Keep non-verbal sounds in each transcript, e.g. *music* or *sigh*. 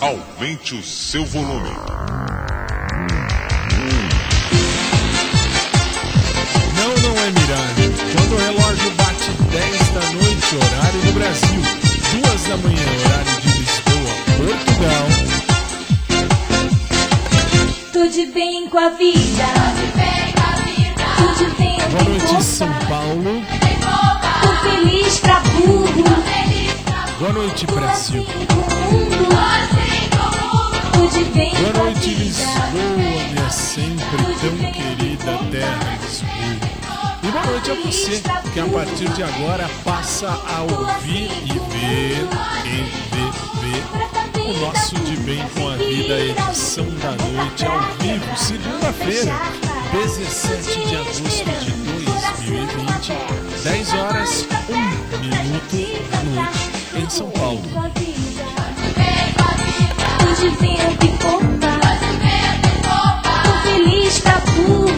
Aumente o seu volume. Não, não é miragem. Quando o relógio bate 10 da noite, horário do Brasil, 2 da manhã, horário de Lisboa, Portugal. Tudo bem com a vida. Tudo bem Boa noite, São Paulo. Tô feliz pra burro. Boa noite, Brasil. Boa noite. Lisboa, minha sempre tão querida terra Lisboa. E boa noite a você que a partir de agora passa a ouvir e ver, e ver, ver o nosso De Bem com a Vida, edição da noite ao vivo, segunda-feira, 17 de agosto de 2020, 10 horas, 1 minuto da noite, em São Paulo. Tudo bem pipoca. Tô feliz pra burro.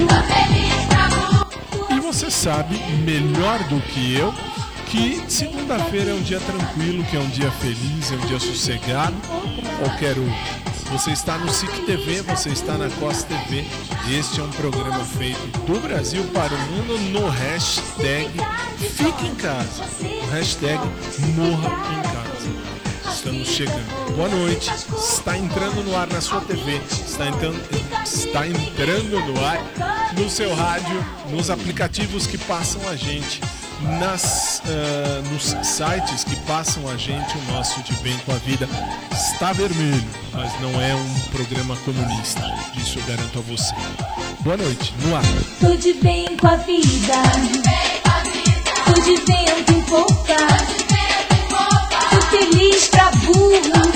E você sabe melhor do que eu que segunda-feira é um dia tranquilo, que é um dia feliz, é um dia sossegado, como qualquer um. Você está no SIC TV, você está na COS TV. Este é um programa feito do Brasil para o mundo no hashtag Fique em Casa. O hashtag Morra em Casa. Estamos chegando. Boa noite. Está entrando no ar na sua TV. Está entrando, está entrando no ar no seu rádio, nos aplicativos que passam a gente, nas, ah, nos sites que passam a gente o nosso De Bem com a Vida. Está vermelho, mas não é um programa comunista. Isso eu garanto a você. Boa noite. No ar. Tudo bem com a vida. Tudo bem pipoca. Tô feliz pra burro.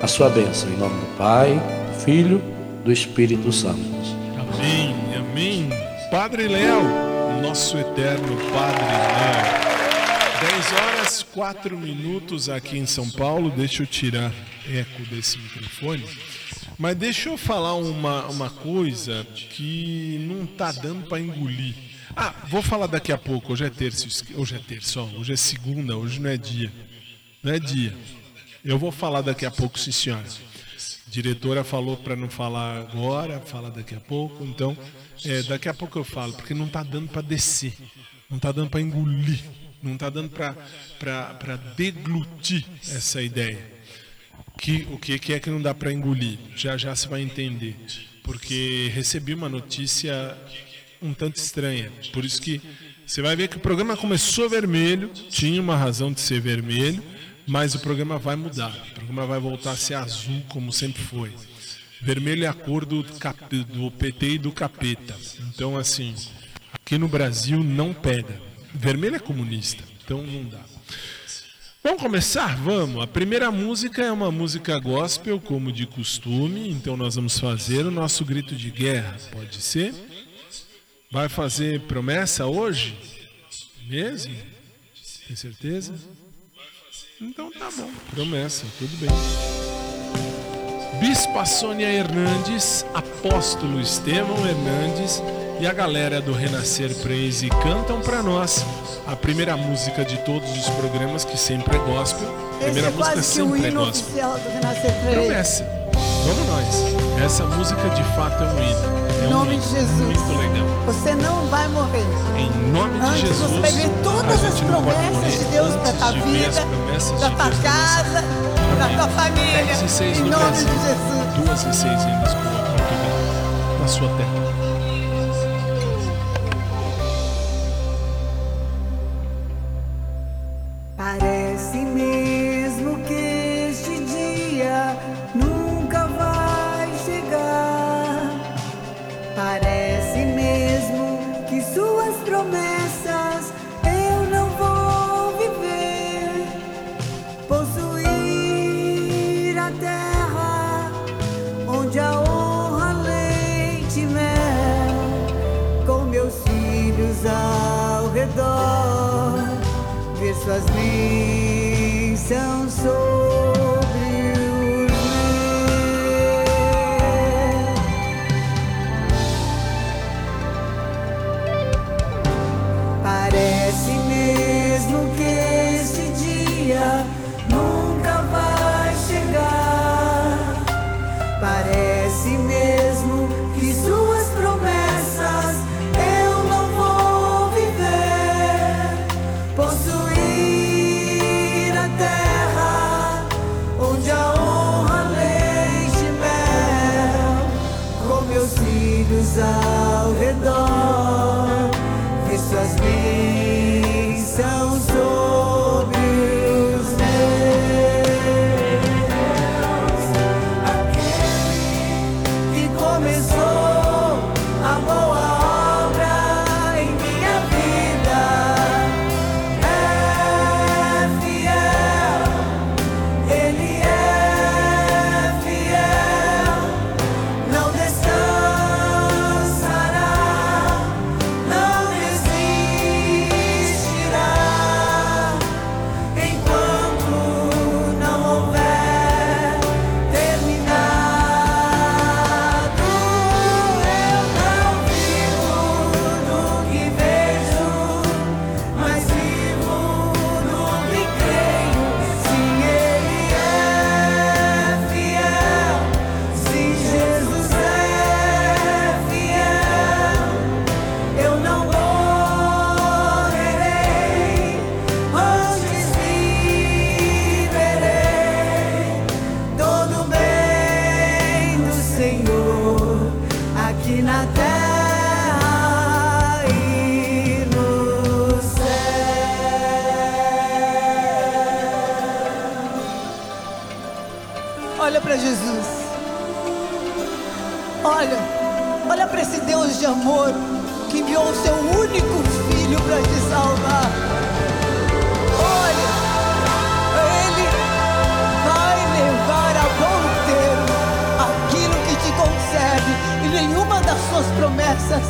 a sua bênção, em nome do Pai, do Filho, do Espírito Santo. Amém, amém. Padre Léo, nosso eterno Padre Léo. 10 horas 4 minutos aqui em São Paulo. Deixa eu tirar eco desse microfone. Mas deixa eu falar uma, uma coisa que não tá dando para engolir. Ah, vou falar daqui a pouco. Hoje é terça, hoje é terça, hoje é segunda, hoje não é dia. Não é dia. Eu vou falar daqui a pouco, sim, senhora. A diretora falou para não falar agora, fala daqui a pouco. Então, é, daqui a pouco eu falo, porque não tá dando para descer, não tá dando para engolir, não tá dando para deglutir essa ideia que, o que, que é que não dá para engolir. Já já se vai entender. Porque recebi uma notícia um tanto estranha. Por isso que você vai ver que o programa começou vermelho, tinha uma razão de ser vermelho, mas o programa vai mudar. O programa vai voltar a ser azul, como sempre foi. Vermelho é a cor do, cap, do PT e do capeta. Então, assim, aqui no Brasil não pega. Vermelho é comunista, então não dá. Vamos começar? Vamos. A primeira música é uma música gospel, como de costume, então nós vamos fazer o nosso grito de guerra. Pode ser? Vai fazer promessa hoje? Mesmo? Tem certeza? Então tá bom. Promessa, tudo bem. Bispa Sônia Hernandes, Apóstolo Estevão Hernandes e a galera do Renascer Praise cantam para nós a primeira música de todos os programas, que sempre é gospel. A primeira Esse é música quase que o sempre é gospel. oficial do Renascer Praise. Promessa. Vamos nós. Essa música de fato é um hino. É Em um nome hino de Jesus. Muito legal. Você não vai morrer. Em nome de Antes Jesus. você vai ver todas as promessas de Deus para tua de vida, para tua casa, para tua família. 10 6 Em no nome Brasil, de Jesus. 2 e 6 em Lisboa, Portugal, na sua terra. Suas bênçãos sobre suas promessas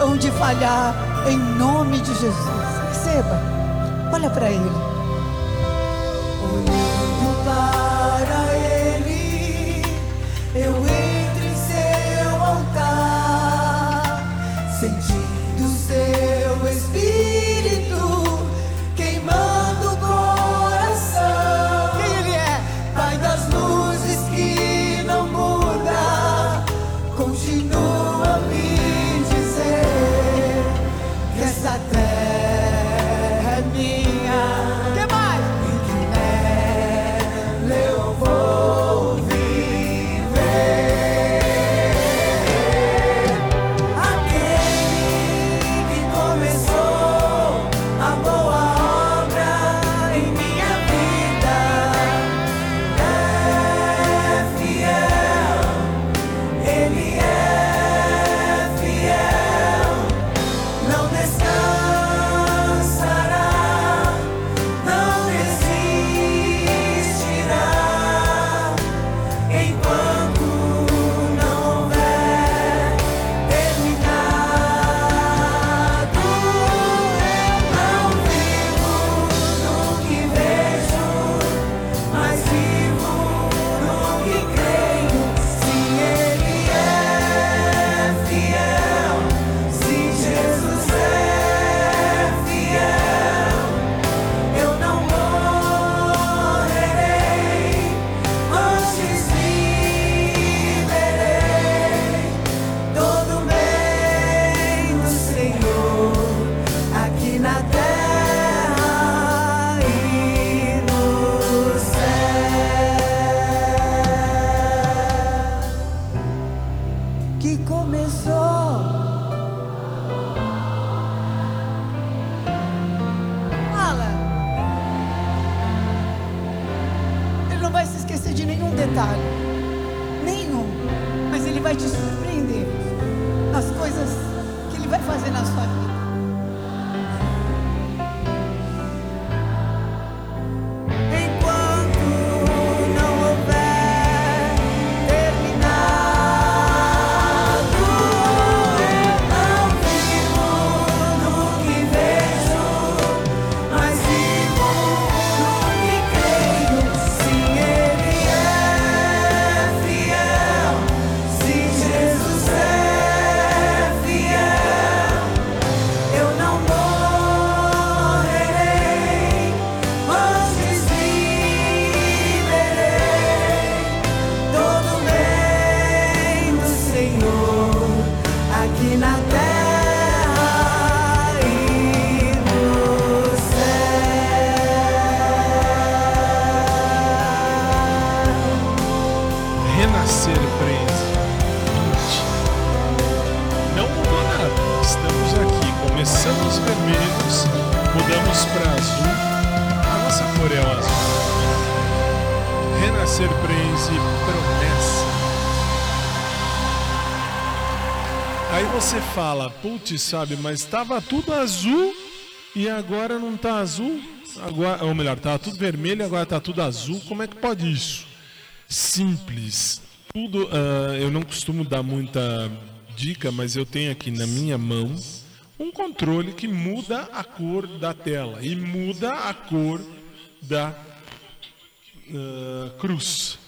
hão de falhar em nome de Jesus. Receba, olha para ele. Putz, sabe, mas estava tudo azul e agora não tá azul. Agora, ou melhor, tava tudo vermelho e agora tá tudo azul. Como é que pode isso? simples. Tudo, ah, eu não costumo dar muita dica, mas eu tenho aqui na minha mão um controle que muda a cor da tela e muda a cor da ah, cruz.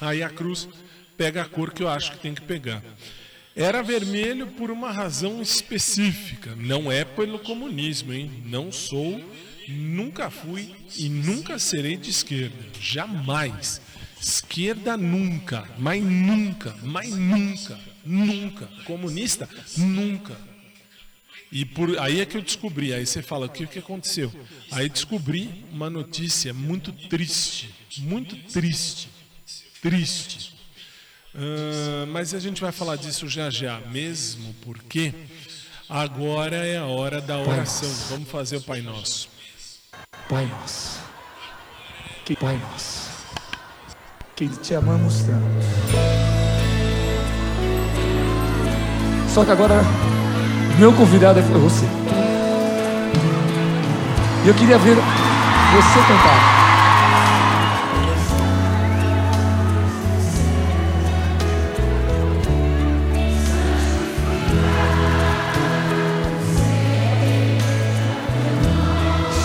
Aí a cruz pega a cor que eu acho que tem que pegar. Era vermelho por uma razão específica, não é pelo comunismo, hein? Não sou, nunca fui e nunca serei de esquerda, jamais. Esquerda nunca, mas nunca, mas nunca, nunca. Comunista nunca. E por aí é que eu descobri. Aí você fala, o que, que aconteceu? Aí descobri uma notícia muito triste, muito triste, triste. Ah, mas a gente vai falar disso já já, mesmo porque agora é a hora da oração. Vamos fazer o Pai Nosso. Pai nosso, que Pai nosso, que te amamos tanto. Só que agora, meu convidado é você. E eu queria ver você cantar.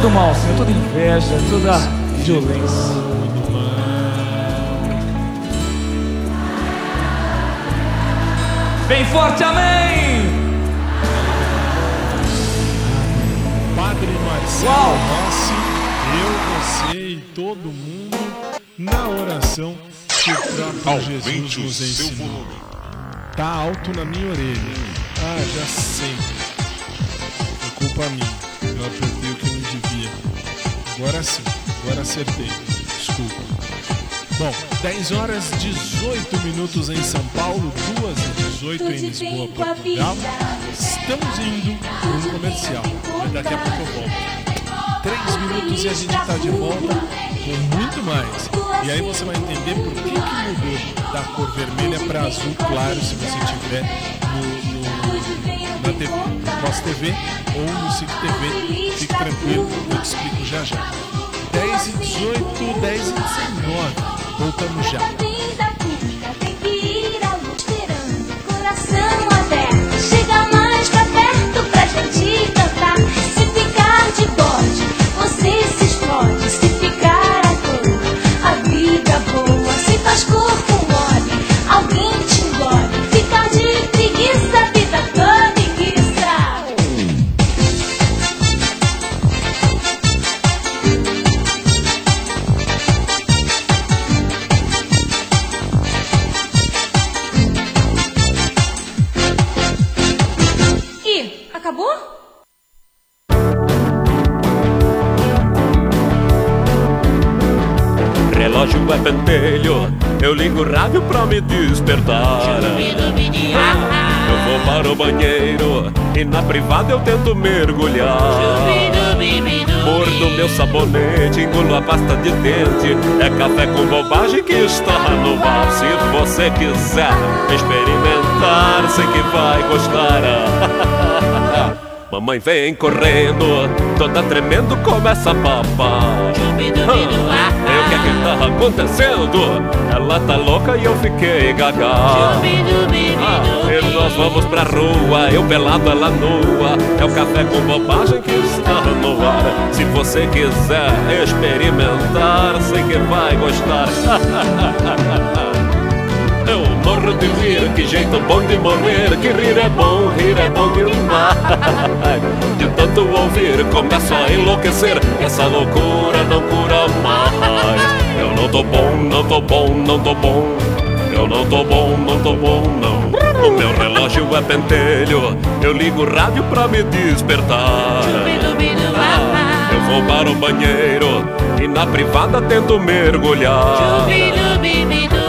Todo mal, Senhor, toda inveja, toda violência. Bem forte, amém! Padre Marcelo Uau! Rossi, eu, você e todo mundo na oração que o próprio Jesus Aumente nos ensinou. Tá alto na minha orelha. Ah, já sei. Foi culpa minha. Eu apertei Agora sim, agora acertei. Desculpa. Bom, 10 horas 18 minutos em São Paulo, 2 e 18 em Lisboa, Portugal. Estamos indo para um comercial, mas daqui a pouco eu volto. 3 minutos e a gente está de volta com muito mais. E aí você vai entender por que, que mudou da cor vermelha para azul claro se você tiver no, no- na TV, no Boss TV ou no SIC TV. Fique tranquilo, eu te explico já já. 10 e 18, 10 e 19. Voltamos já. Tento mergulhar. Mordo meu sabonete, engulo a pasta de dente. É café com bobagem que está no bar. Se você quiser experimentar, sei que vai gostar. *laughs* Mamãe vem correndo, toda tremendo, começa a papar. Ah, o que é que tá acontecendo? Ela tá louca e eu fiquei gaga. Ah, e nós vamos pra rua, eu pelado, ela nua. É o café com bobagem que está no ar. Se você quiser experimentar, sei que vai gostar. *laughs* Eu morro de rir, que jeito bom de morrer Que rir é bom, rir é bom demais *laughs* De tanto ouvir, começo a enlouquecer Essa loucura não cura mais. Eu não tô bom, não tô bom, não tô bom. Eu não tô bom, não tô bom, não. O meu relógio é pentelho Eu ligo o rádio pra me despertar. Eu vou para o banheiro E na privada tento mergulhar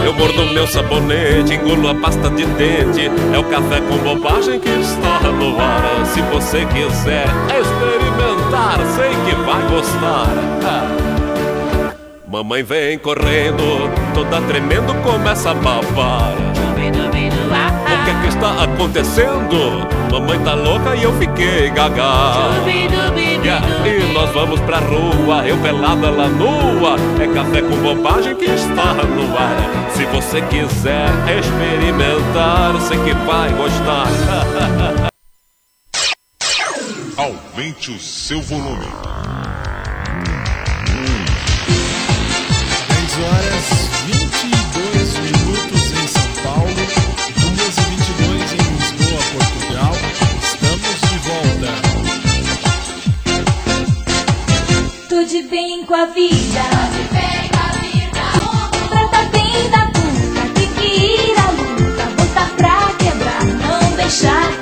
eu mordo meu sabonete, engulo a pasta de dente. É o café com bobagem que está no ar. Se você quiser experimentar, sei que vai gostar. Ah. *laughs* Mamãe vem correndo, toda tremendo, começa a babar. O que é que está acontecendo? Mamãe tá louca e eu fiquei gaga. Yeah, E nós vamos pra rua, eu pelada, ela nua. É café com bobagem que está no ar. Se você quiser experimentar, sei que vai gostar. *laughs* Aumente o seu volume. 10 horas de bem com a vida. Pra tá bem da que ir à luta. Botar pra quebrar, não deixar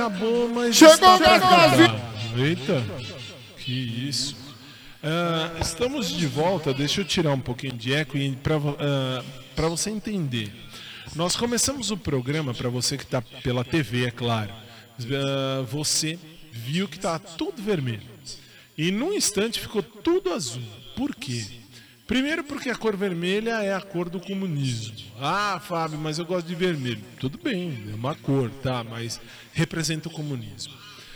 acabou, mas. Chegou casa. acabar. Eita, que isso. Ah, estamos de volta, deixa eu tirar um pouquinho de eco para você entender. Nós começamos o programa, para você que está pela TV, é claro. Ah, você viu que está tudo vermelho. E num instante ficou tudo azul. Por quê? Primeiro porque a cor vermelha é a cor do comunismo. Ah, Fábio, mas eu gosto de vermelho. Tudo bem, é uma cor, tá? Mas representa o comunismo.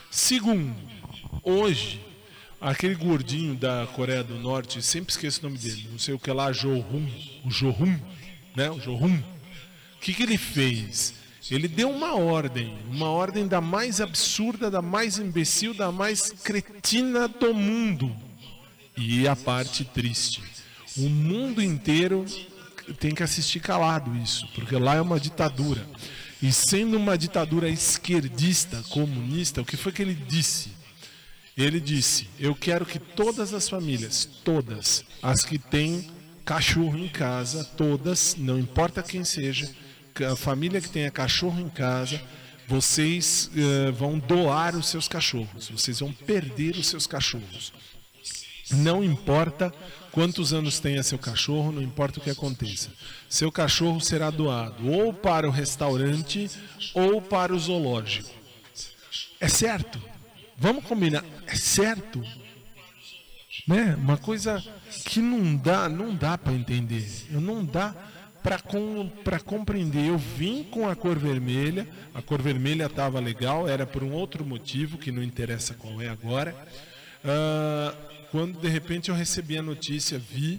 Segundo, hoje, aquele gordinho da Coreia do Norte, sempre esqueço o nome dele, não sei o que lá, Johun, o Johun, né? O Johun. O que, que ele fez? Ele deu uma ordem, uma ordem da mais absurda, da mais imbecil, da mais cretina do mundo. E a parte triste. O mundo inteiro tem que assistir calado isso, porque lá é uma ditadura. E sendo uma ditadura esquerdista, comunista, o que foi que ele disse? Ele disse: Eu quero que todas as famílias, todas as que têm cachorro em casa, todas, não importa quem seja, a família que tenha cachorro em casa, vocês eh, vão doar os seus cachorros, vocês vão perder os seus cachorros. Não importa quantos anos tenha seu cachorro, não importa o que aconteça. Seu cachorro será doado ou para o restaurante ou para o zoológico. É certo. Vamos combinar. É certo. Né? Uma coisa que não dá, não dá para entender. Não dá para com, compreender. Eu vim com a cor vermelha, a cor vermelha estava legal, era por um outro motivo que não interessa qual é agora. Ah, quando de repente eu recebi a notícia, vi,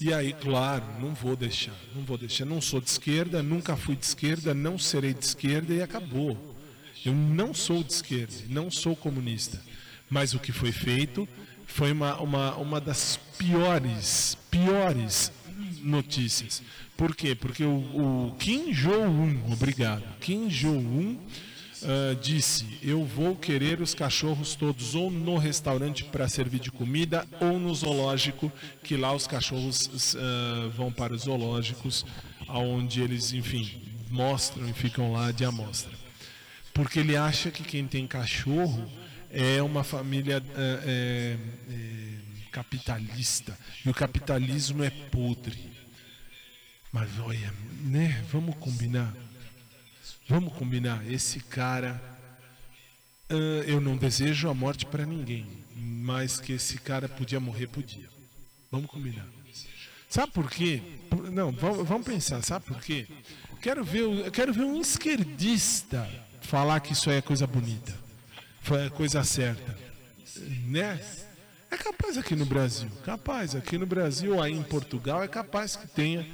e aí, claro, não vou deixar, não vou deixar. Não sou de esquerda, nunca fui de esquerda, não serei de esquerda e acabou. Eu não sou de esquerda, não sou comunista. Mas o que foi feito foi uma, uma, uma das piores, piores notícias. Por quê? Porque o, o Kim Jong-un, obrigado, Kim Jong-un uh, disse: Eu vou querer os cachorros todos ou no restaurante para servir de comida ou no zoológico, que lá os cachorros uh, vão para os zoológicos, onde eles, enfim, mostram e ficam lá de amostra. Porque ele acha que quem tem cachorro é uma família é, é, capitalista e o capitalismo é podre. Mas olha, né? Vamos combinar. Vamos combinar. Esse cara, uh, eu não desejo a morte para ninguém, mas que esse cara podia morrer, podia. Vamos combinar. Sabe por quê? Não, vamos, pensar. Sabe por quê? Quero ver, quero ver um esquerdista falar que isso aí é coisa bonita, é coisa certa, né? É capaz aqui no Brasil, capaz aqui no Brasil, aí em Portugal, é capaz que tenha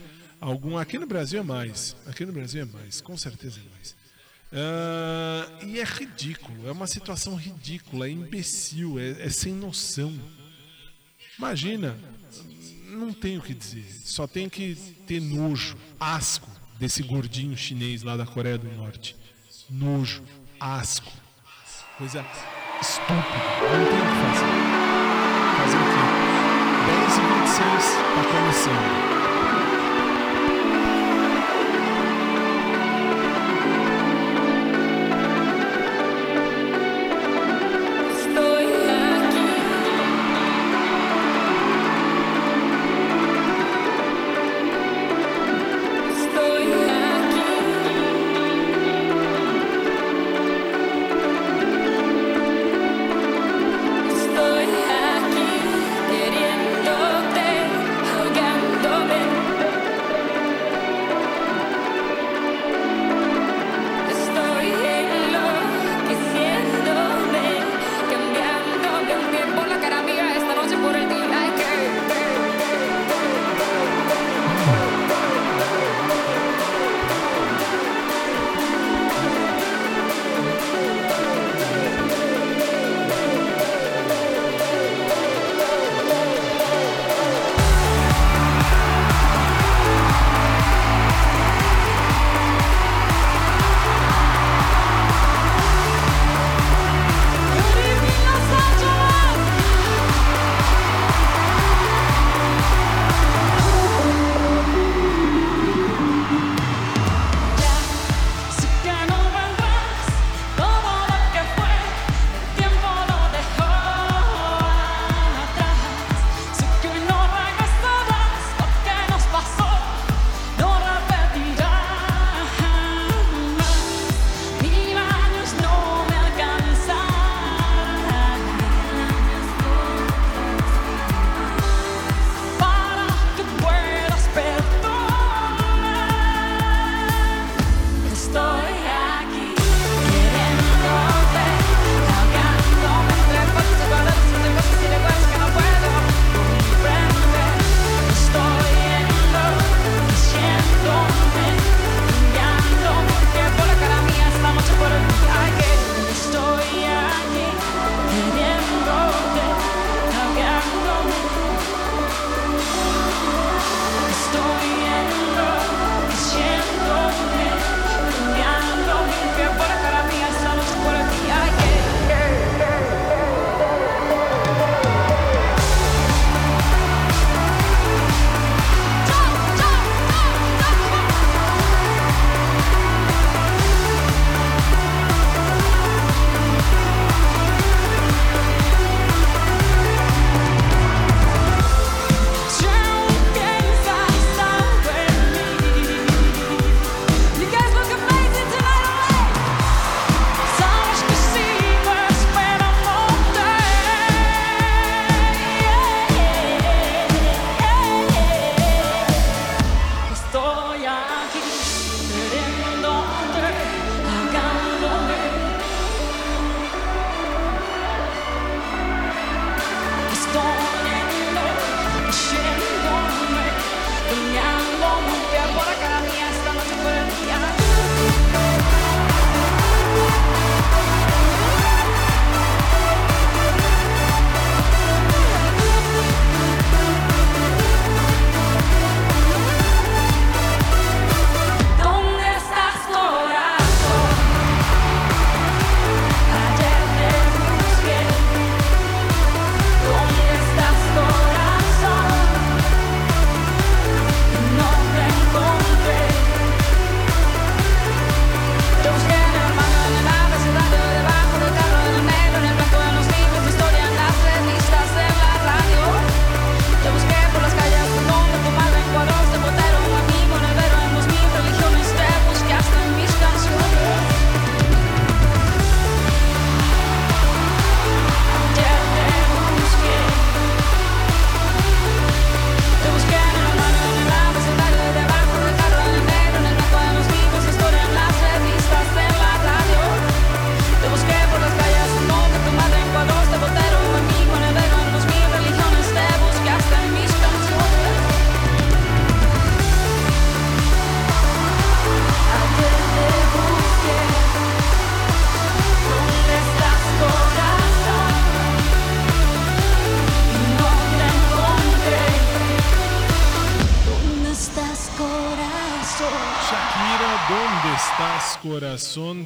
algum. Aqui no Brasil é mais, aqui no Brasil é mais, com certeza é mais. Uh, e é ridículo, é uma situação ridícula, é imbecil, é, é sem noção. Imagina, não tenho o que dizer, só tem que ter nojo, asco desse gordinho chinês lá da Coreia do Norte. Nojo, asco, coisa estúpida, não tem o que fazer. Fazer o quê? 10 e 26 está começando.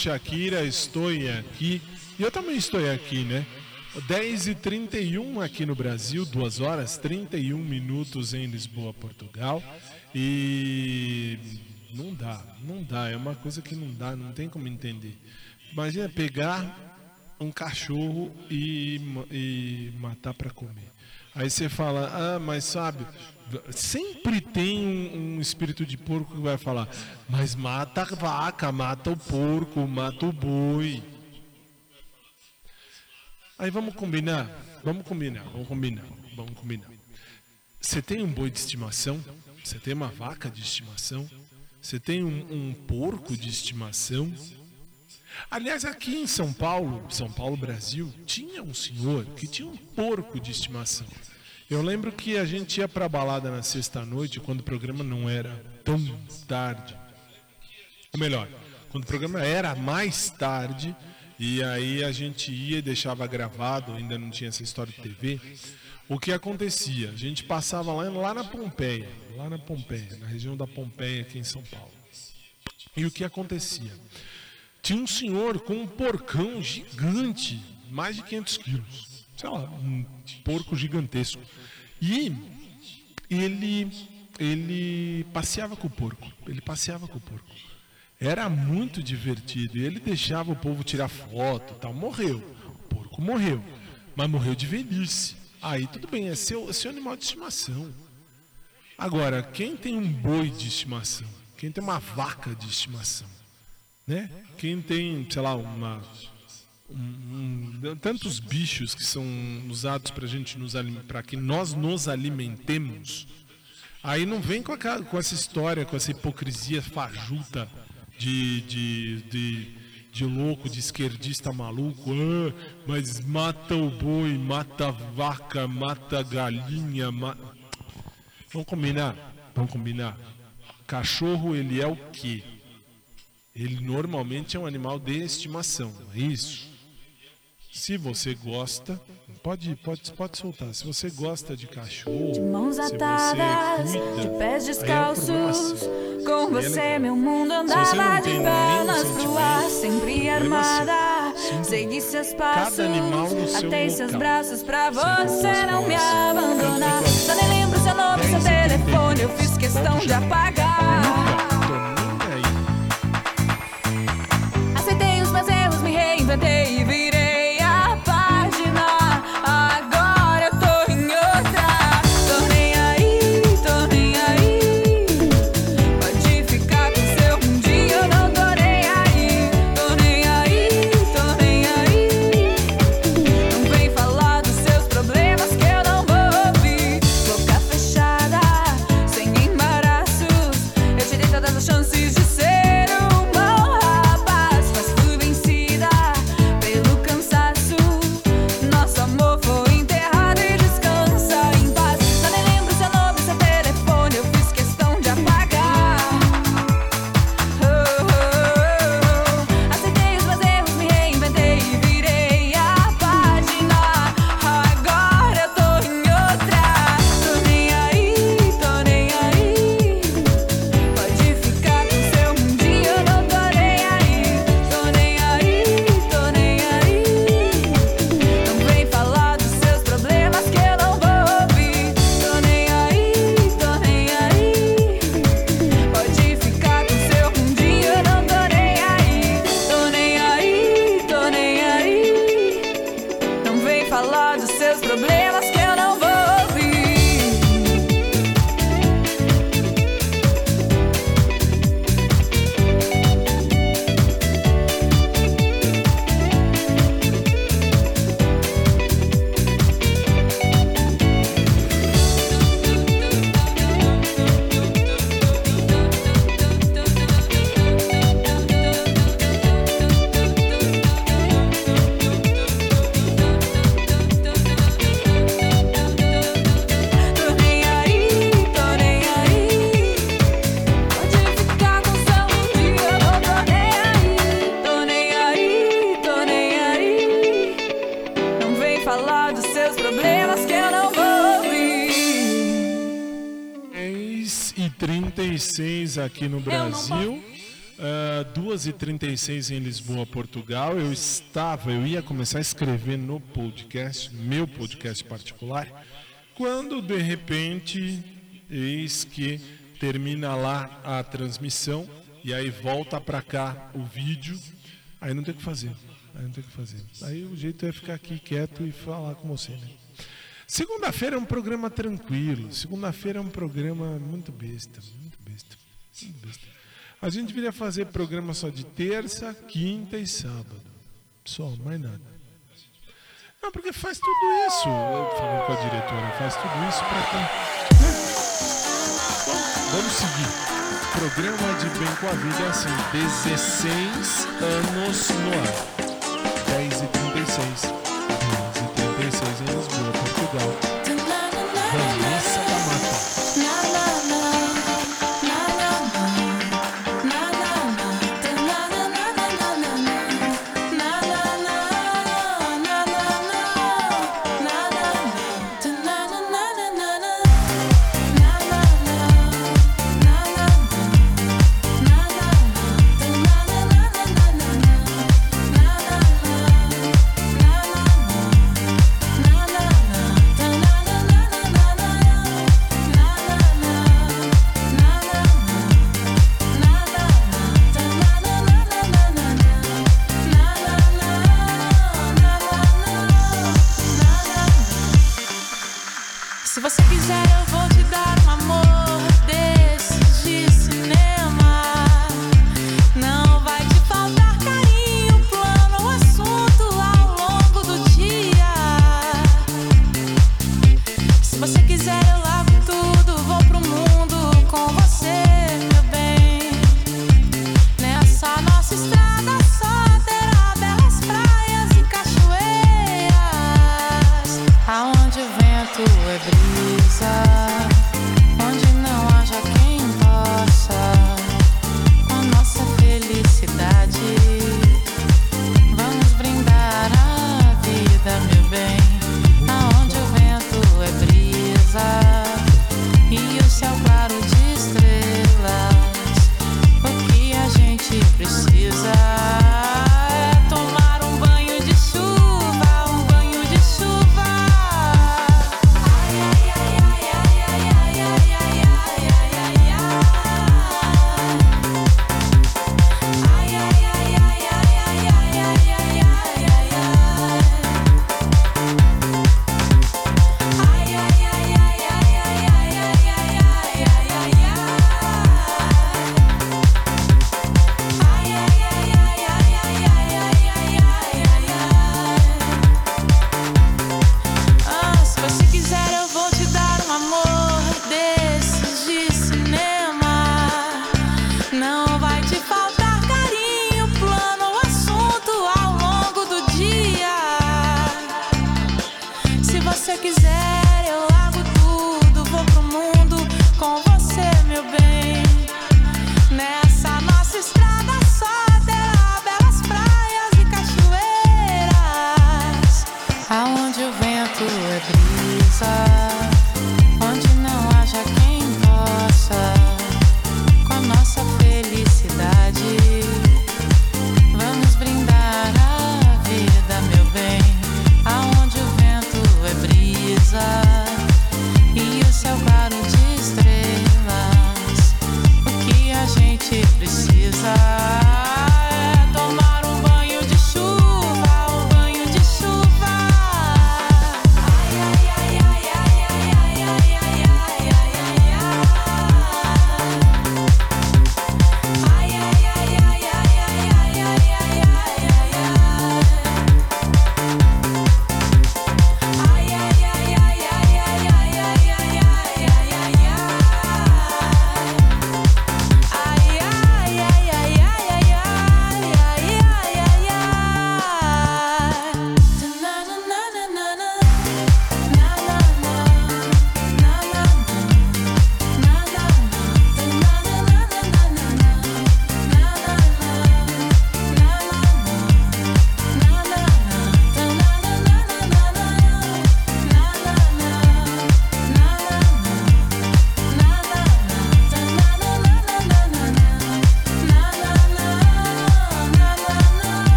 Shakira, estou aqui. E eu também estou aqui, né? 10 e 31 aqui no Brasil, 2 horas 31 minutos em Lisboa, Portugal. E não dá, não dá, é uma coisa que não dá, não tem como entender. Imagina pegar um cachorro e, e matar para comer. Aí você fala, ah, mas sabe, sempre tem um, um espírito de porco que vai falar, mas mata a vaca, mata o porco, mata o boi. Aí vamos combinar, vamos combinar, vamos combinar, vamos combinar. Você tem um boi de estimação? Você tem uma vaca de estimação? Você tem um, um porco de estimação? Aliás, aqui em São Paulo, São Paulo, Brasil, tinha um senhor que tinha um porco de estimação. Eu lembro que a gente ia pra balada na sexta-noite, quando o programa não era tão tarde. Ou melhor, quando o programa era mais tarde, e aí a gente ia e deixava gravado, ainda não tinha essa história de TV. O que acontecia? A gente passava lá, lá na Pompeia, lá na Pompeia, na região da Pompeia, aqui em São Paulo. E o que acontecia? Tinha um senhor com um porcão gigante, mais de 500 quilos. Sei lá, um porco gigantesco. E ele, ele passeava com o porco. Ele passeava com o porco. Era muito divertido. E ele deixava o povo tirar foto tal. Morreu. O porco morreu. Mas morreu de velhice. Aí tudo bem, é seu, é seu animal de estimação. Agora, quem tem um boi de estimação? Quem tem uma vaca de estimação? Né? Quem tem, sei lá, uma, um- tantos bichos que são usados para gente nos para que nós nos alimentemos. Aí não vem com, a, com essa história, com essa hipocrisia fajuta de, de, de, de louco, de esquerdista maluco. Ah, mas mata o boi, mata a vaca, mata a galinha. ma- Vamos combinar? Vamos combinar. Cachorro, ele é o quê? Ele normalmente é um animal de estimação, é isso? Se você gosta, pode, pode, pode soltar. Se você gosta de cachorro, De mãos atadas, cuida, de pés é descalços. problema seu. Com é você, legal. meu mundo andava de pernas pro ar, sempre armada. Segui seus passos, no seu atei seus braços pra você não me abandonar. Só nem lembro seu nome, seu 10 31. telefone, eu fiz questão de apagar. Aqui no Brasil. Uh, 2h36 em Lisboa, Portugal. Eu estava, eu ia começar a escrever no podcast, meu podcast particular, quando de repente, eis que termina lá a transmissão e aí volta para cá o vídeo, aí não tem o que fazer. Aí não tem o que fazer. Aí o jeito é ficar aqui quieto e falar com você, né? Segunda-feira é um programa tranquilo. Segunda-feira é um programa muito besta, A gente deveria fazer programa só de terça, quinta e sábado. Só, mais nada. Não, porque faz tudo isso. Eu falei com a diretora, faz tudo isso para quem. Vamos seguir. Programa de Bem com a Vida é assim: 16 anos no ar. 10 e 36. 10 e 36 em Lisboa, Portugal.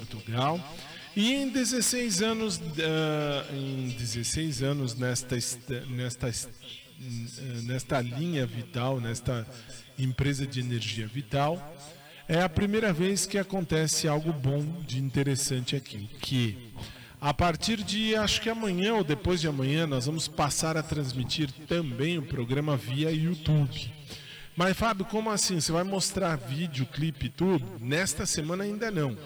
Portugal. E em 16 anos, ah, em 16 anos nesta, est- nesta, est- nesta linha vital, nesta empresa de energia vital, é a primeira vez que acontece algo bom de interessante aqui, que a partir de acho que amanhã ou depois de amanhã nós vamos passar a transmitir também o programa via YouTube. Mas Fábio, como assim? Você vai mostrar vídeo, clipe e tudo? Nesta semana ainda não.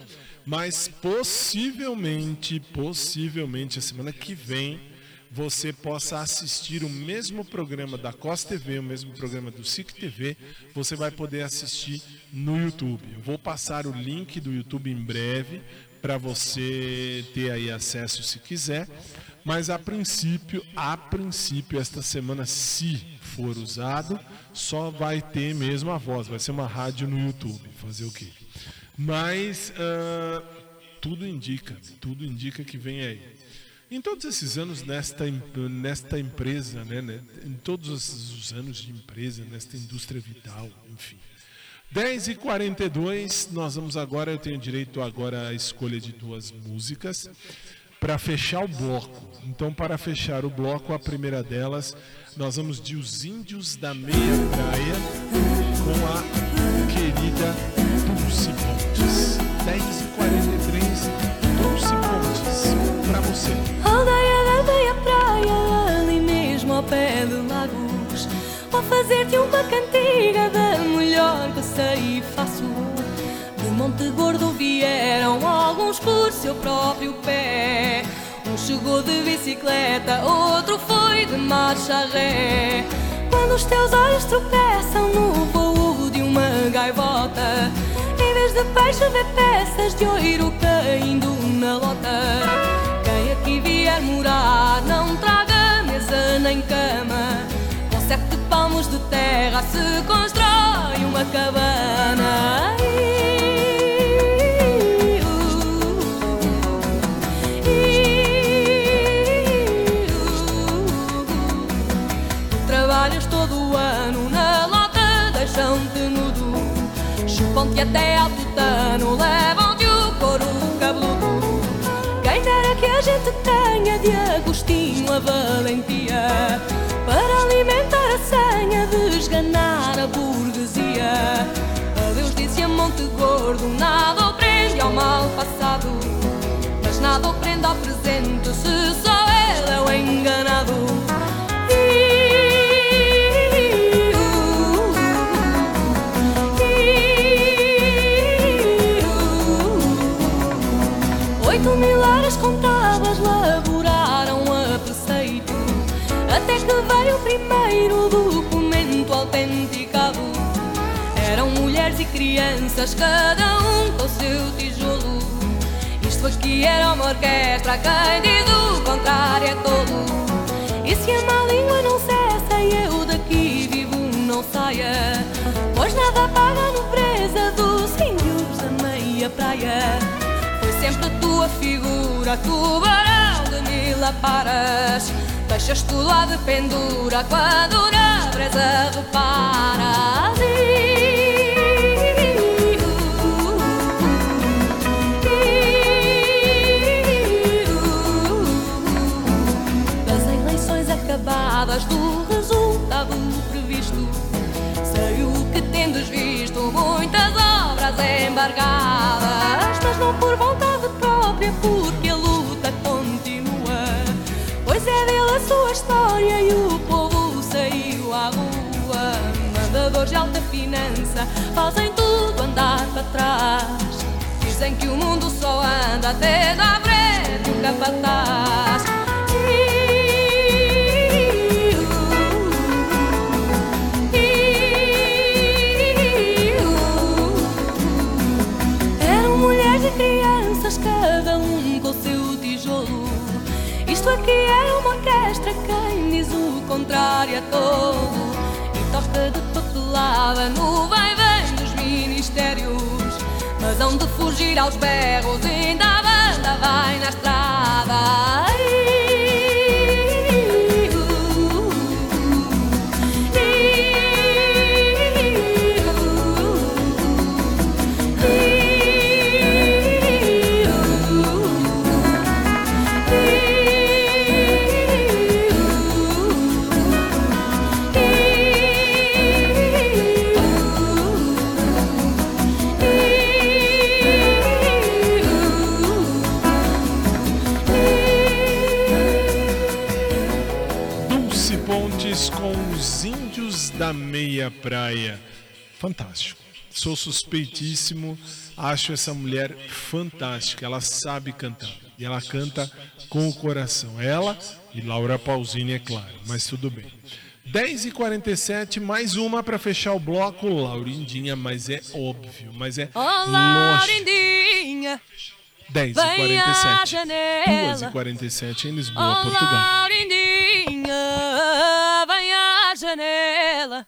Mas possivelmente, possivelmente a semana que vem você possa assistir o mesmo programa da Costa TV, o mesmo programa do SIC TV, você vai poder assistir no YouTube. Vou passar o link do YouTube em breve para você ter aí acesso se quiser. Mas a princípio, a princípio, esta semana, se for usado, só vai ter mesmo a voz, vai ser uma rádio no YouTube. Fazer o quê? Mas ah, tudo indica, tudo indica que vem aí. Em todos esses anos nesta, nesta empresa, né, né, em todos os os anos de empresa, nesta indústria vital, enfim. 10 e 42 nós vamos agora, eu tenho direito agora à escolha de duas músicas para fechar o bloco. Então, para fechar o bloco, a primeira delas, nós vamos de Os Índios da Meia Praia com a querida Dulce ao pé de lagos. Vou fazer-te uma cantiga da melhor que sei e faço. De Monte Gordo vieram alguns por seu próprio pé. Um chegou de bicicleta, outro foi de marcha ré. Quando os teus olhos tropeçam no voo de uma gaivota, em vez de peixe vê peças de ouro caindo na lota. Quem aqui vier morar não traga sete palmos de terra se constrói uma cabana. Trabalhas todo ano na lota, deixam-te nudo. Chupam-te até ao tutano, levam-te o couro cabeludo. Quem dera que a gente tenha de Agostinho a valentia esganar a burguesia. Adeus disse a Monte Gordo, nada o prende ao mal passado, mas nada o prende ao presente se só ele é o enganado. Crianças, cada um com seu tijolo. Isto aqui era uma orquestra, quem diz o contrário é tolo. E se a má língua não cessa e eu daqui vivo não saia. Pois nada paga a nobreza dos índios da meia praia. Foi sempre a tua figura, tubarão de mil aparas. Deixas tudo lá de pendura quando na brisa reparas. Das acabadas do resultado previsto. Sei o que tendes visto, muitas obras embargadas, mas não por vontade própria, porque a luta continua. Pois é dele a sua história e o povo saiu à rua. Mandadores de alta finança fazem tudo andar para trás. Dizem que o mundo só anda até da frente o capataz. Isto aqui era uma orquestra, quem diz o contrário é todo. E toca de papelada no vai-vem dos ministérios. Mas hão de fugir aos berros, ainda a banda vai na estrada. Praia. Fantástico. Sou suspeitíssimo, acho essa mulher fantástica. Ela sabe cantar e ela canta com o coração. Ela e Laura Pausini, é claro, mas tudo bem. 10h47, mais uma para fechar o bloco. Laurindinha, mas é óbvio, mas é Ô. Laurindinha, 10 Vem e à 47 janela. 2 e 47 em Lisboa, Portugal. Laurindinha, vem à janela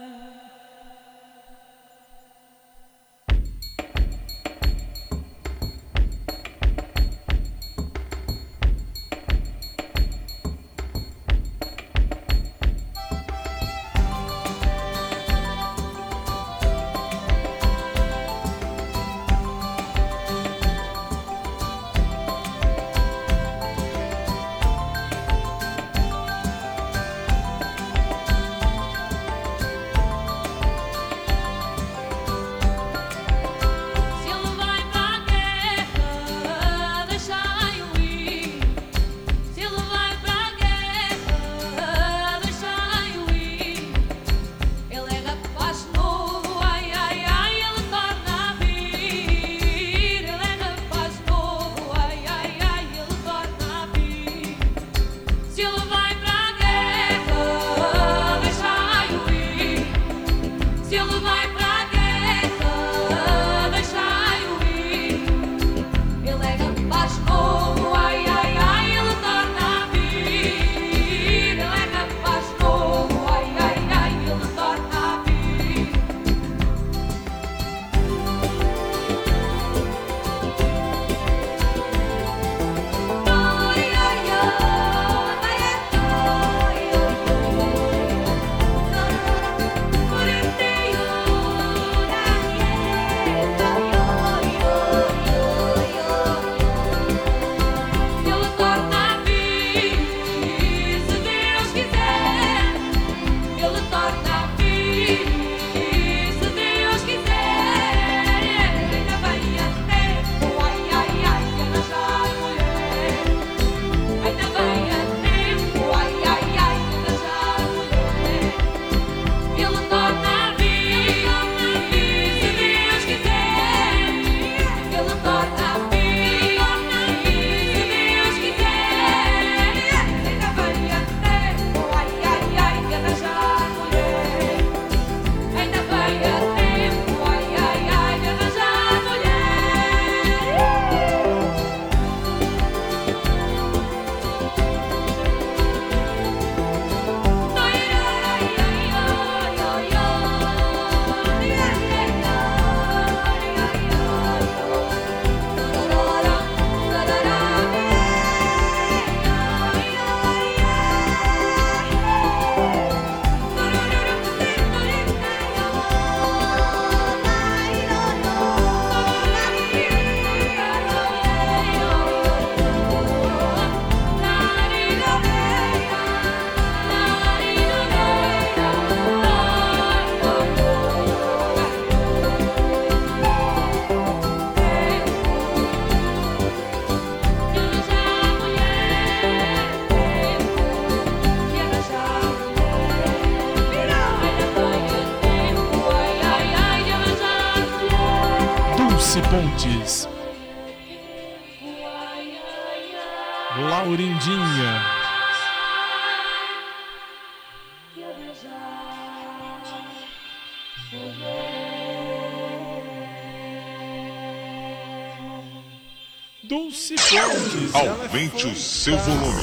Aumente o seu volume.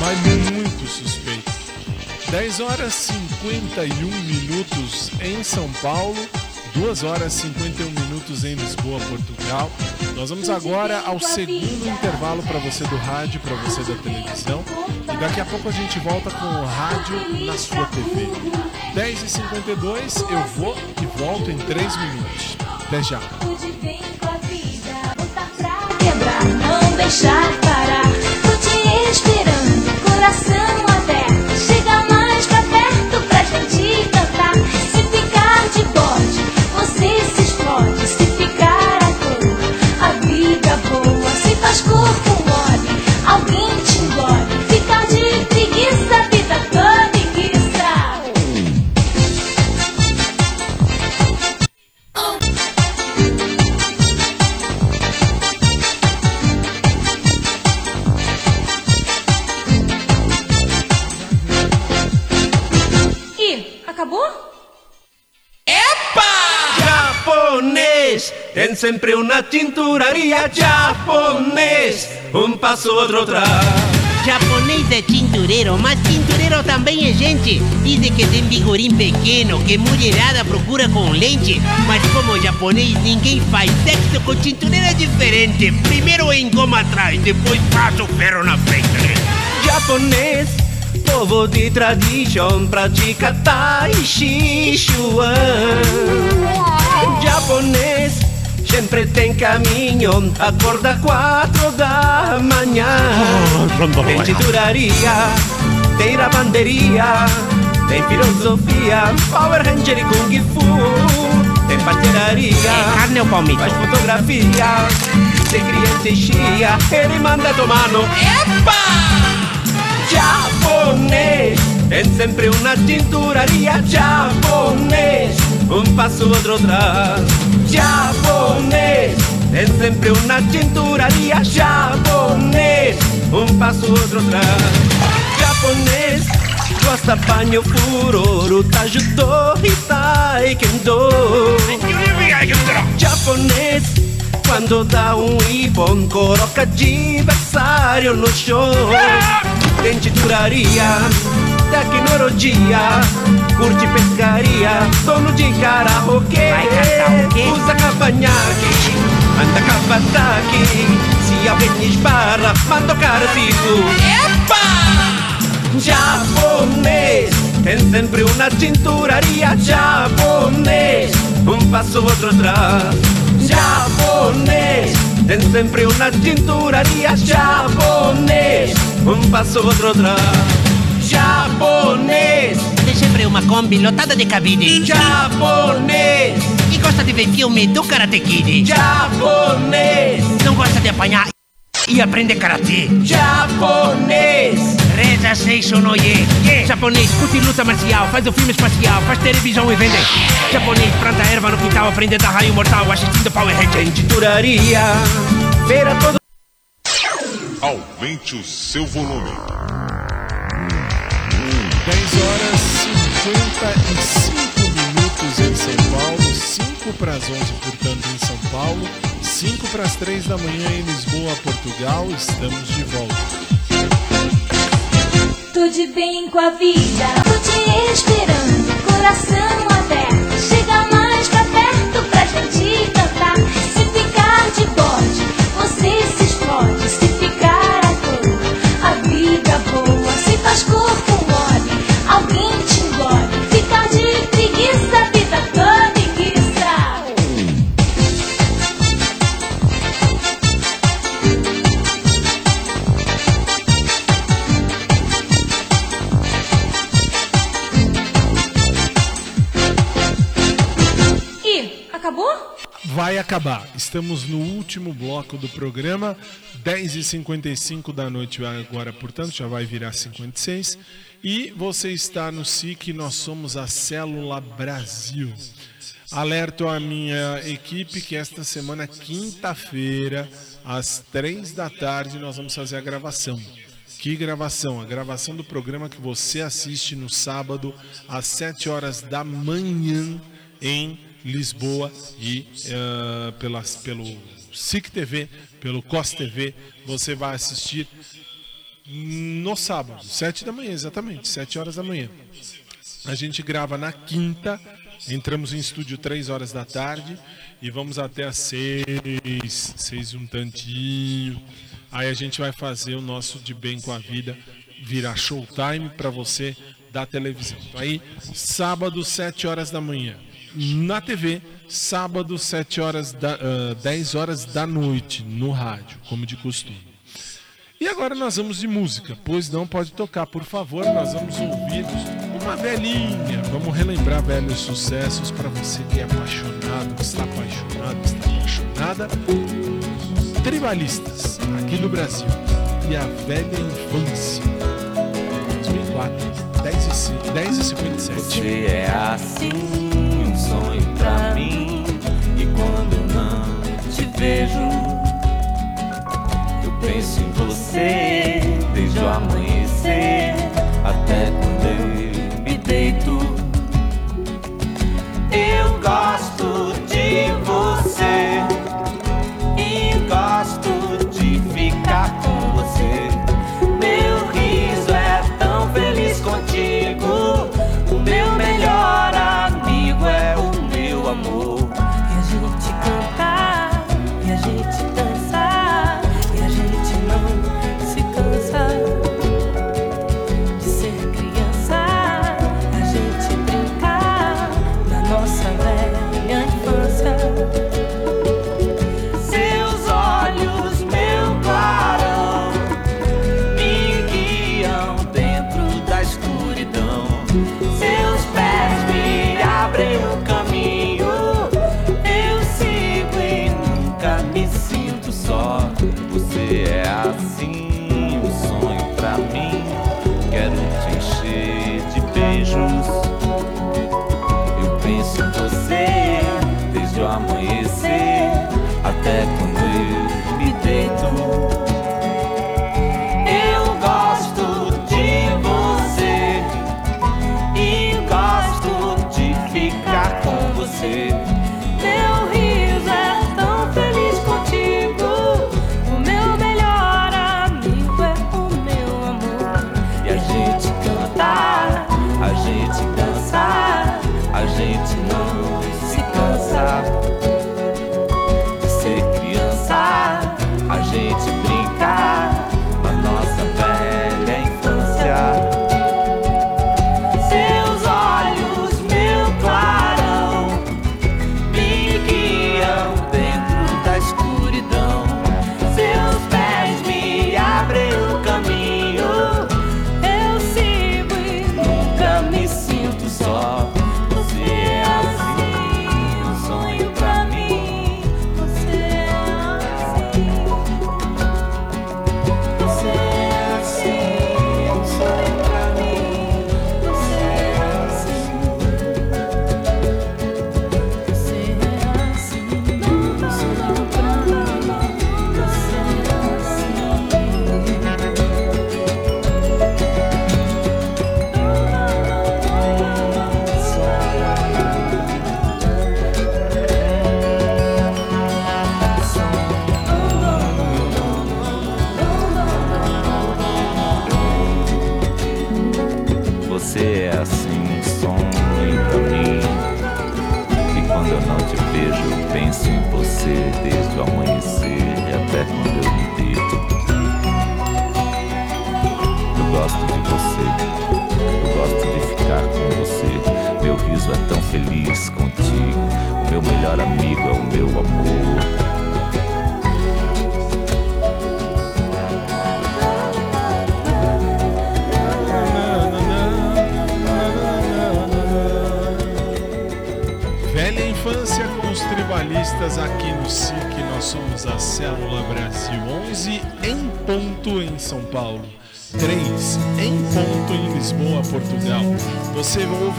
Mas muito suspeito. 10 horas 51 minutos em São Paulo, 2 horas 51 minutos em Lisboa, Portugal. Nós vamos agora ao segundo intervalo para você do rádio, para você da televisão. E daqui a pouco a gente volta com o rádio na sua TV. 10h52, eu vou e volto em 3 minutos. Até já. Não deixar parar. Tô te esperando, coração. Chega mais pra perto pra gente cantar. Se ficar de bode, você se. Se ficar à toa, a vida boa. Se faz corpo mole, alguém sempre uma tinturaria japonês. Um passo, outro atrás. Japonês é tintureiro, mas tintureiro também é gente. Dizem que tem vigorim pequeno, que mulherada procura com lente. Mas como japonês ninguém faz sexo com tintureiro é diferente. Primeiro engoma atrás, depois passa o ferro na frente. Japonês, povo de tradição, pratica Tai Chi Chuan. Japonês, sempre tem caminho, acorda quatro da manhã. Tem tinturaria, tem lavanderia, tem filosofia, Power Ranger e Kung Fu. Tem pastelaria, É carne ou palmito? faz fotografia, tem criança e chia, ele manda tomar no... Epa! Japonês, tem sempre uma tinturaria japonês, um passo outro atrás. Japonês, tem sempre uma tinturaria japonês, um passo outro atrás. Japonês, gosta banho furoro, tajudô e taekwondo. Japonês, quando dá um ibon, coloca adversário no chão. Tem tinturaria, tecnologia, curte pescaria, dono de karaokê. Vai? Usa cavanhaque, anda cavataque, se alguém esbarra, manda o cara fico. Epa! Japonês, tem sempre uma tinturaria japonês, um passo outro atrás. Japonês, tem sempre uma tinturaria japonês, um passo outro atrás. Japonês, Tem sempre uma Kombi lotada de cabine. japonês, E gosta de ver filme do Karate Kid. japonês, Não gosta de apanhar e aprender karatê. japonês. Reza Seisho no Ye. Japonês, curte luta marcial, faz o filme espacial, faz televisão e vende. Japonês, planta erva no quintal, aprende a dar raio mortal, assistindo Power Ranger. Tinturaria, feira todo Aumente o seu volume. 10 horas 55 minutos em São Paulo, 5 para as 11, portanto, em São Paulo, 5 para as 3 da manhã em Lisboa, Portugal. Estamos de volta. Tô de bem com a vida, tô te esperando, coração Vai acabar. Estamos no último bloco do programa, 10h55 da noite agora, portanto, já vai virar 56. E você está no SIC, nós somos a Célula Brasil. Alerto a minha equipe que esta semana, quinta-feira, às três da tarde, nós vamos fazer a gravação. Que gravação? A gravação do programa que você assiste no sábado, às 7 horas da manhã, em Lisboa e eh, pelas, pelo SIC TV, pelo COS TV, você vai assistir no sábado, 7 da manhã, exatamente, 7 horas da manhã. A gente grava na quinta, entramos em estúdio 3 horas da tarde e vamos até às 6, 6 e um tantinho. Aí a gente vai fazer o nosso De Bem com a Vida virar showtime para você da televisão. Aí, sábado, 7 horas da manhã na TV, sábado, 7 horas da, uh, 10 horas da noite, no rádio, como de costume. E agora nós vamos de música, pois não pode tocar, por favor, nós vamos ouvir uma velhinha. Vamos relembrar velhos sucessos para você que é apaixonado, que está apaixonado, que está apaixonada. Tribalistas, aqui no Brasil. E a velha infância. 2004, 10h57. Você é assim sonho pra mim. E quando não te vejo, eu penso em você desde o amanhecer até quando eu me deito. Eu gosto de você.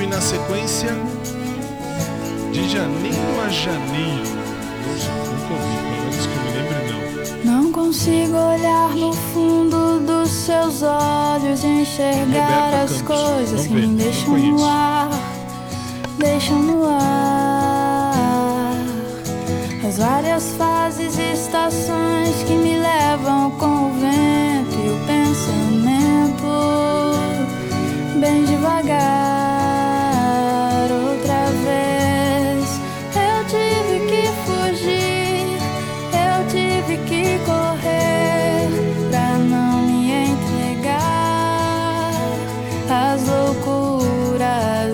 e na sequência de janeiro a janeiro. Nunca ouvi, pelo menos que me lembre, não. Não consigo olhar no fundo dos seus olhos e enxergar Roberta as Campos. coisas Vamos que ver. me deixam no ar. Deixam no ar as várias fases e estações que me levam com o vento e o pensamento bem devagar.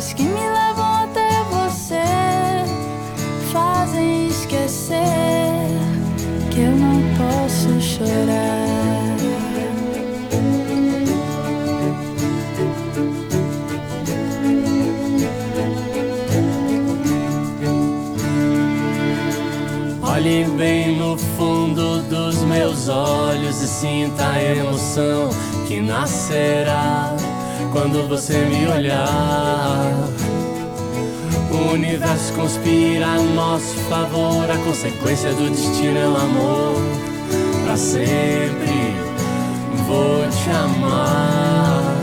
Coisas que me levam até você fazem esquecer que eu não posso chorar. Olhe bem no fundo dos meus olhos e sinta a emoção que nascerá quando você me olhar. O universo conspira a nosso favor, a consequência do destino é o amor. Pra sempre vou te amar,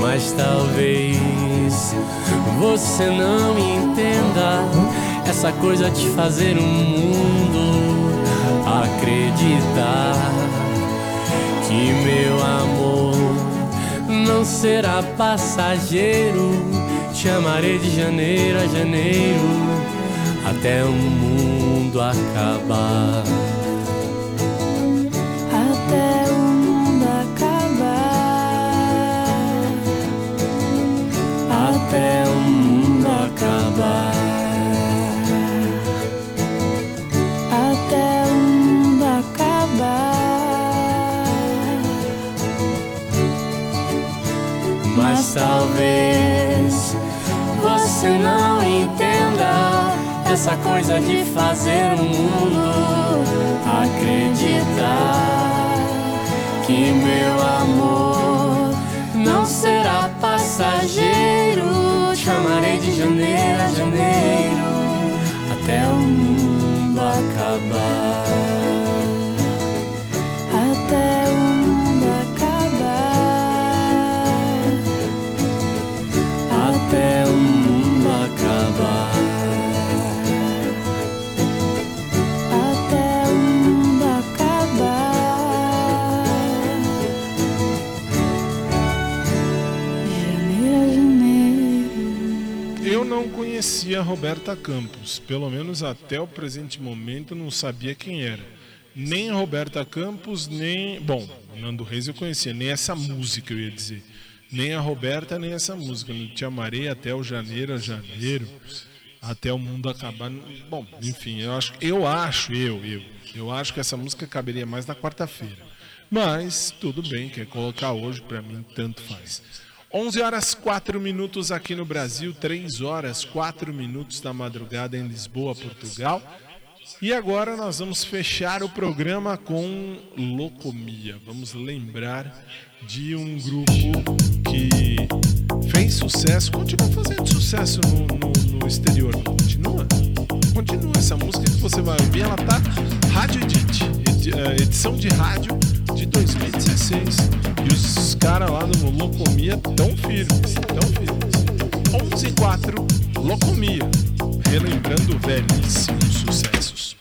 mas talvez você não entenda essa coisa de fazer um mundo acreditar que meu amor não será passageiro. Te amarei de janeiro a janeiro até o mundo acabar. Até o mundo acabar. Até o mundo acabar. Talvez você não entenda essa coisa de fazer o mundo acreditar que meu amor não será passageiro. Te amarei de janeiro a janeiro até o mundo acabar. Conhecia Roberta Campos, pelo menos até o presente momento não sabia quem era. Nem Roberta Campos, nem. Bom, Nando Reis eu conhecia, nem essa música eu ia dizer. Nem a Roberta, nem essa música. Eu te amarei até o janeiro a janeiro, até o mundo acabar. Bom, enfim, eu acho, eu acho, eu, eu, eu acho que essa música caberia mais na quarta-feira. Mas tudo bem, quer colocar hoje, pra mim tanto faz. 11 horas 4 minutos aqui no Brasil, 3 horas 4 minutos da madrugada em Lisboa, Portugal. E agora nós vamos fechar o programa com Locomia. Vamos lembrar de um grupo que fez sucesso, continua fazendo sucesso no, no- no exterior. Continua? Continua. Essa música que você vai ouvir, ela tá Rádio Edit, edi- eh, edição de rádio de 2016. E os caras lá no Locomia tão firmes, tão firmes. 11 e 4, Locomia. Relembrando velhíssimos sucessos.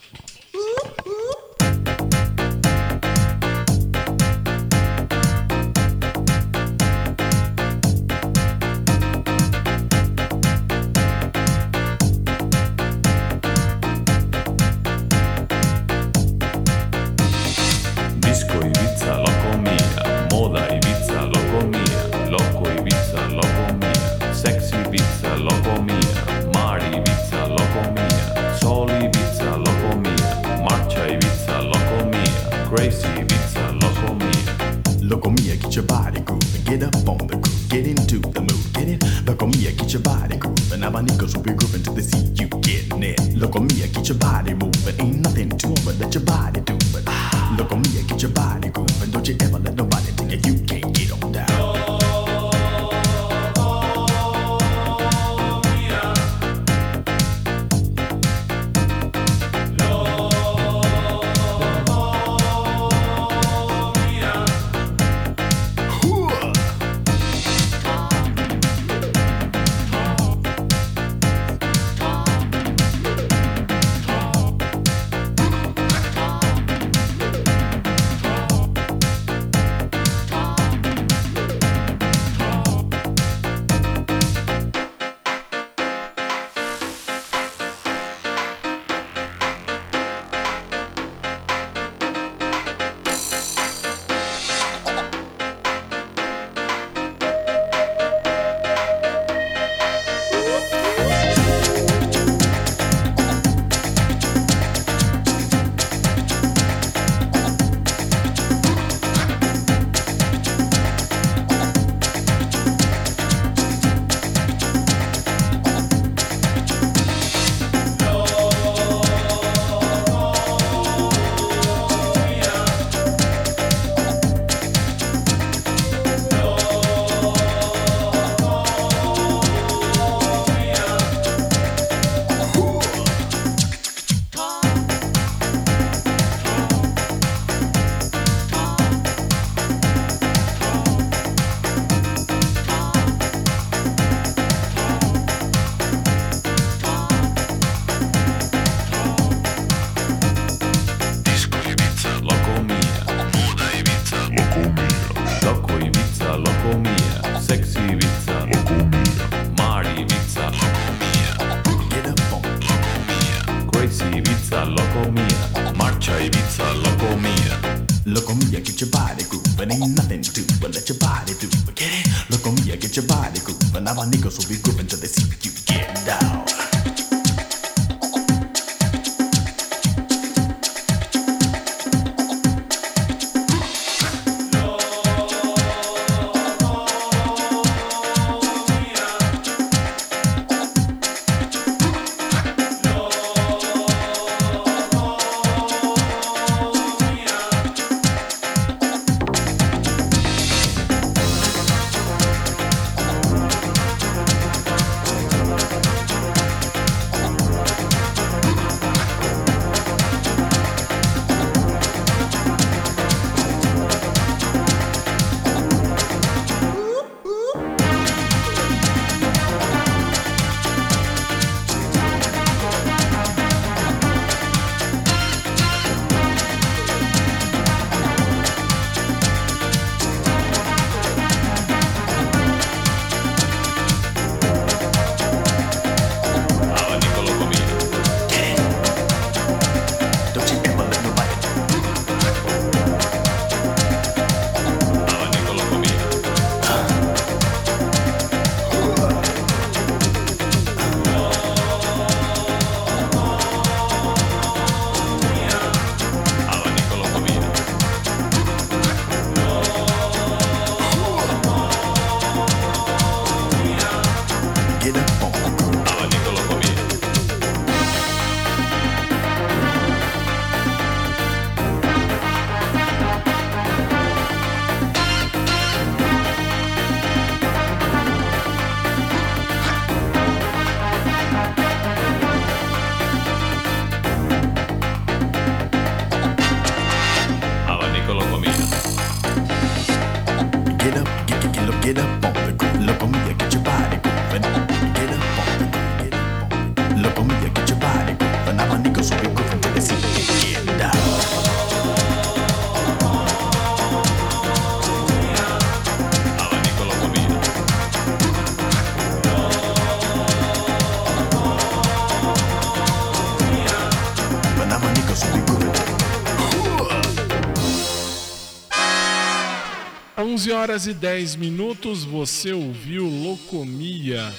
11 horas e 10 minutos, você ouviu Locomia.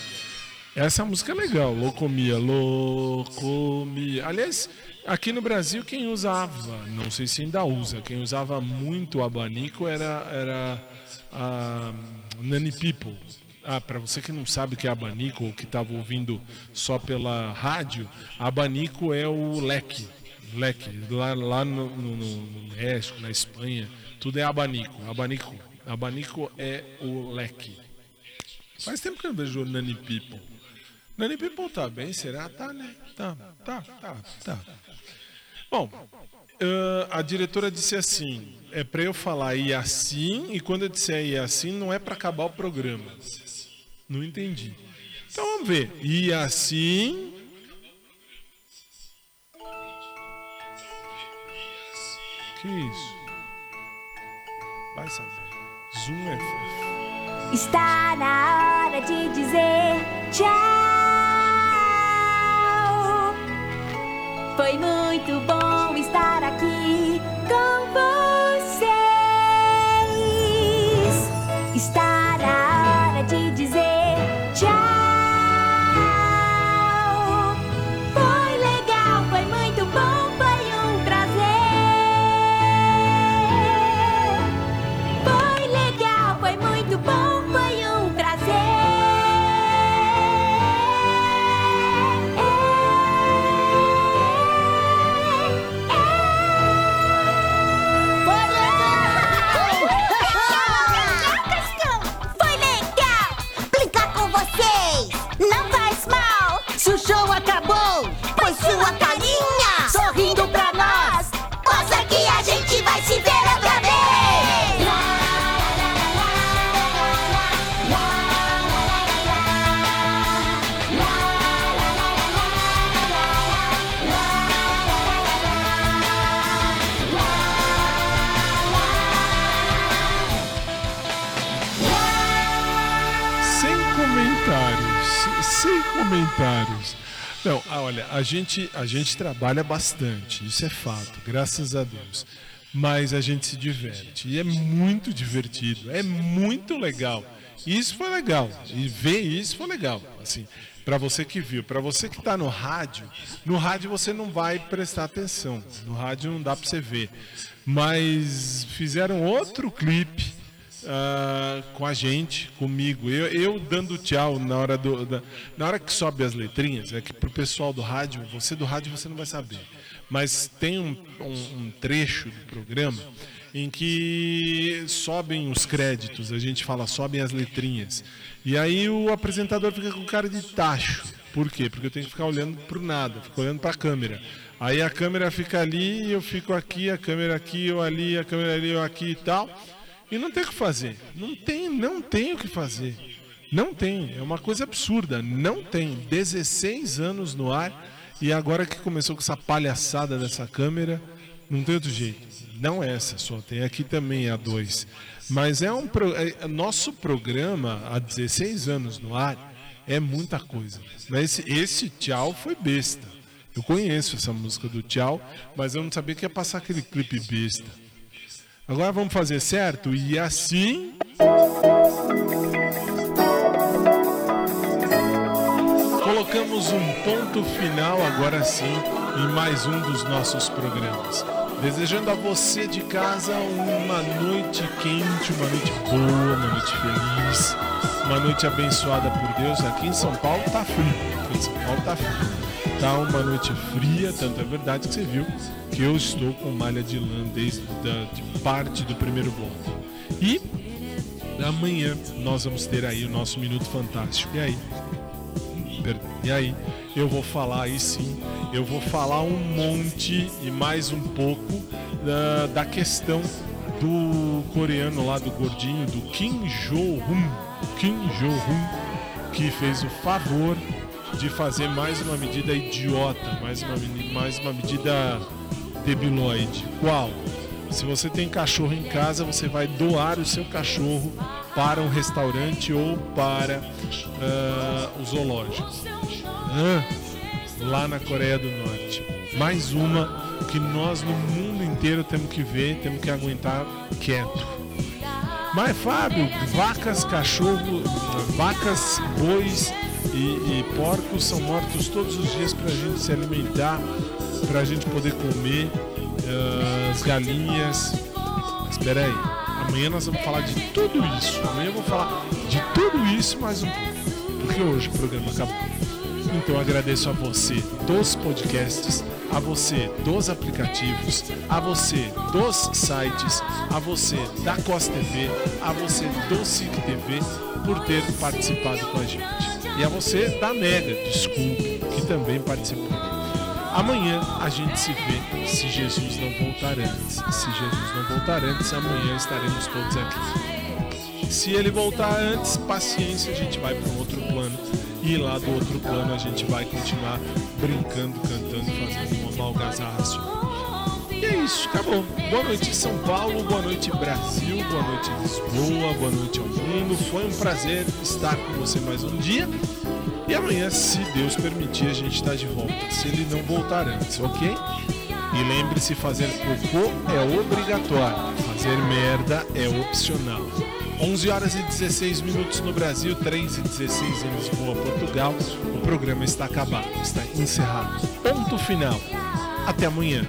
Essa música é legal, Locomia, Locomia. Aliás, aqui no Brasil quem usava, não sei se ainda usa, quem usava muito abanico era, era a Nani People. Ah, para você que não sabe o que é abanico ou que estava ouvindo só pela rádio, abanico é o leque. Leque. Lá, lá no, no- no México, na Espanha, tudo é abanico. Abanico. Abanico é o leque. Faz tempo que eu não vejo Nani People. Nani People tá bem, será? Tá, né? Tá, tá, tá, tá. Bom, ah, a diretora disse assim: é pra eu falar e assim, e quando eu disser e assim, não é pra acabar o programa. Não entendi. Então vamos ver. E assim. Que isso? Vai saber. É. Está na hora de dizer tchau. Foi muito bom estar aqui com vocês. Está na hora de dizer gente, a gente trabalha bastante, isso é fato, graças a Deus. Mas a gente se diverte. E é muito divertido, é muito legal. Isso foi legal. E ver isso foi legal. Assim, para você que viu, para você que está no rádio, no rádio você não vai prestar atenção. No rádio não dá para você ver. Mas fizeram outro clipe ah, com a gente, comigo. Eu, eu dando tchau na hora do, da- na hora que sobe as letrinhas, é que pro pessoal do rádio, você do rádio você não vai saber. Mas tem um, um- um trecho do programa em que sobem os créditos, a gente fala sobem as letrinhas. E aí o apresentador fica com cara de tacho. Por quê? Porque eu tenho que ficar olhando pro nada, fico olhando para a câmera. Aí a câmera fica ali, eu fico aqui, a câmera aqui, eu ali, a câmera ali, eu aqui e tal. E não tem o que fazer. Não tem, não tem o que fazer. Não tem. É uma coisa absurda. Não tem. 16 anos no ar e agora que começou com essa palhaçada dessa câmera, não tem outro jeito. Não é essa só, tem aqui também a 2. Mas é um pro- é- nosso programa há 16 anos no ar é muita coisa. Mas esse, esse tchau foi besta. Eu conheço essa música do tchau, mas eu não sabia que ia passar aquele clipe besta. Agora vamos fazer certo? E assim. Colocamos um ponto final agora sim em mais um dos nossos programas. Desejando a você de casa uma noite quente, uma noite boa, uma noite feliz, uma noite abençoada por Deus. Aqui em São Paulo tá frio. Aqui em São Paulo tá frio. Tá uma noite fria, tanto é verdade que você viu que eu estou com malha de lã desde da, de parte do primeiro bloco. E amanhã nós vamos ter aí o nosso Minuto Fantástico. E aí? E aí, eu vou falar aí sim, eu vou falar um monte e mais um pouco da, da questão do coreano lá, do gordinho, do Kim Jo-hun. Kim Jo-hun, que fez o favor de fazer mais uma medida idiota, mais uma, mais uma medida debiloide. Qual? Se você tem cachorro em casa, você vai doar o seu cachorro para um restaurante ou para ah, o zoológico. Lá na Coreia do Norte. Mais uma que nós no mundo inteiro temos que ver, temos que aguentar quieto. Mas Fábio, vacas, cachorro, vacas, bois e, e porcos são mortos todos os dias para a gente se alimentar, para a gente poder comer, ah, as galinhas. Espera aí, amanhã nós vamos falar de tudo isso. Amanhã eu vou falar de tudo isso mais um pouco, porque hoje o programa acabou. Então agradeço a você dos podcasts, a você dos aplicativos, a você dos sites, a você da COS TV, a você do SIC TV por ter participado com a gente. E a você da Mega, desculpe, que também participou. Amanhã a gente se vê se Jesus não voltar antes. Se Jesus não voltar antes, amanhã estaremos todos aqui. Se ele voltar antes, paciência, a gente vai para um outro plano. E lá do outro plano a gente vai continuar brincando, cantando, fazendo uma algazarra só. E é isso, acabou. Boa noite São Paulo, boa noite Brasil, boa noite Lisboa, boa noite ao mundo. Foi um prazer estar com você mais um dia. E amanhã, se Deus permitir, a gente está de volta. Se ele não voltar antes, ok? E lembre-se, fazer cocô é obrigatório, fazer merda é opcional. 11 horas e 16 minutos no Brasil, 3 e 16 em Lisboa, Portugal. O programa está acabado, está encerrado. Ponto final. Até amanhã.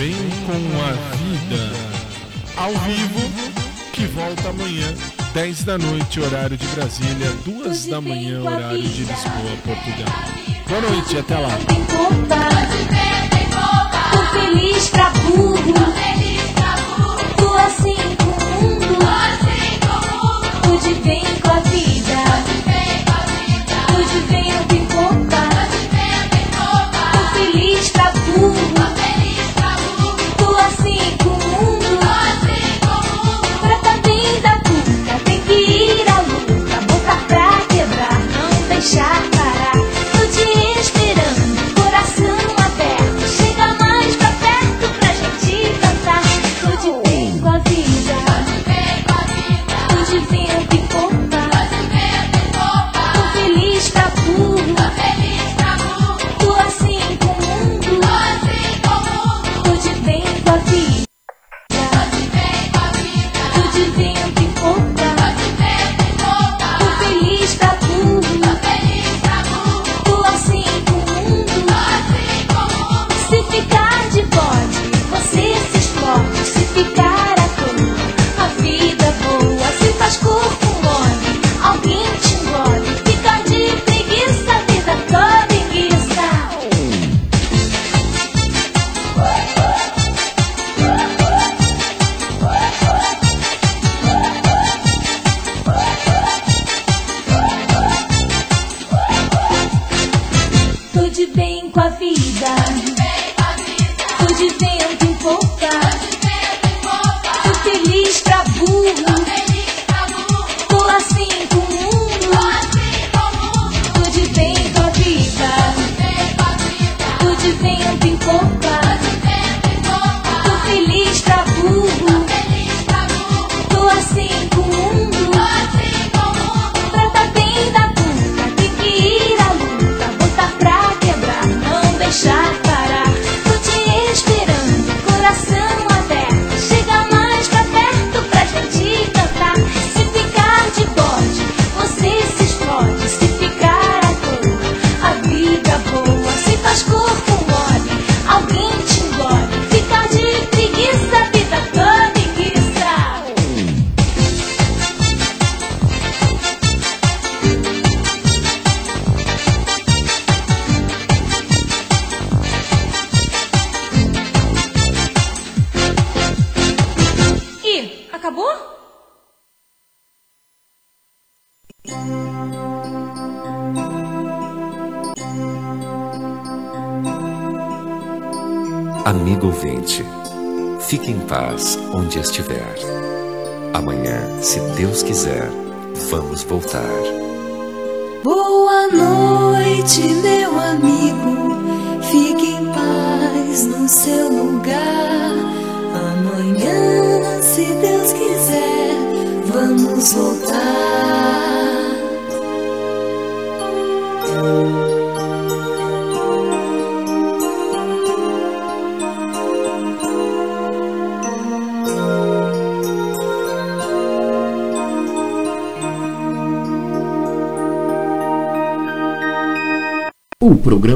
Vem com a vida, ao vivo, que volta amanhã, 10 da noite, horário de Brasília, 2 da manhã, horário de Lisboa, Portugal. Boa noite, até lá. Feliz pra burro, tô assim com o mundo, tô assim de bem com a vida. significa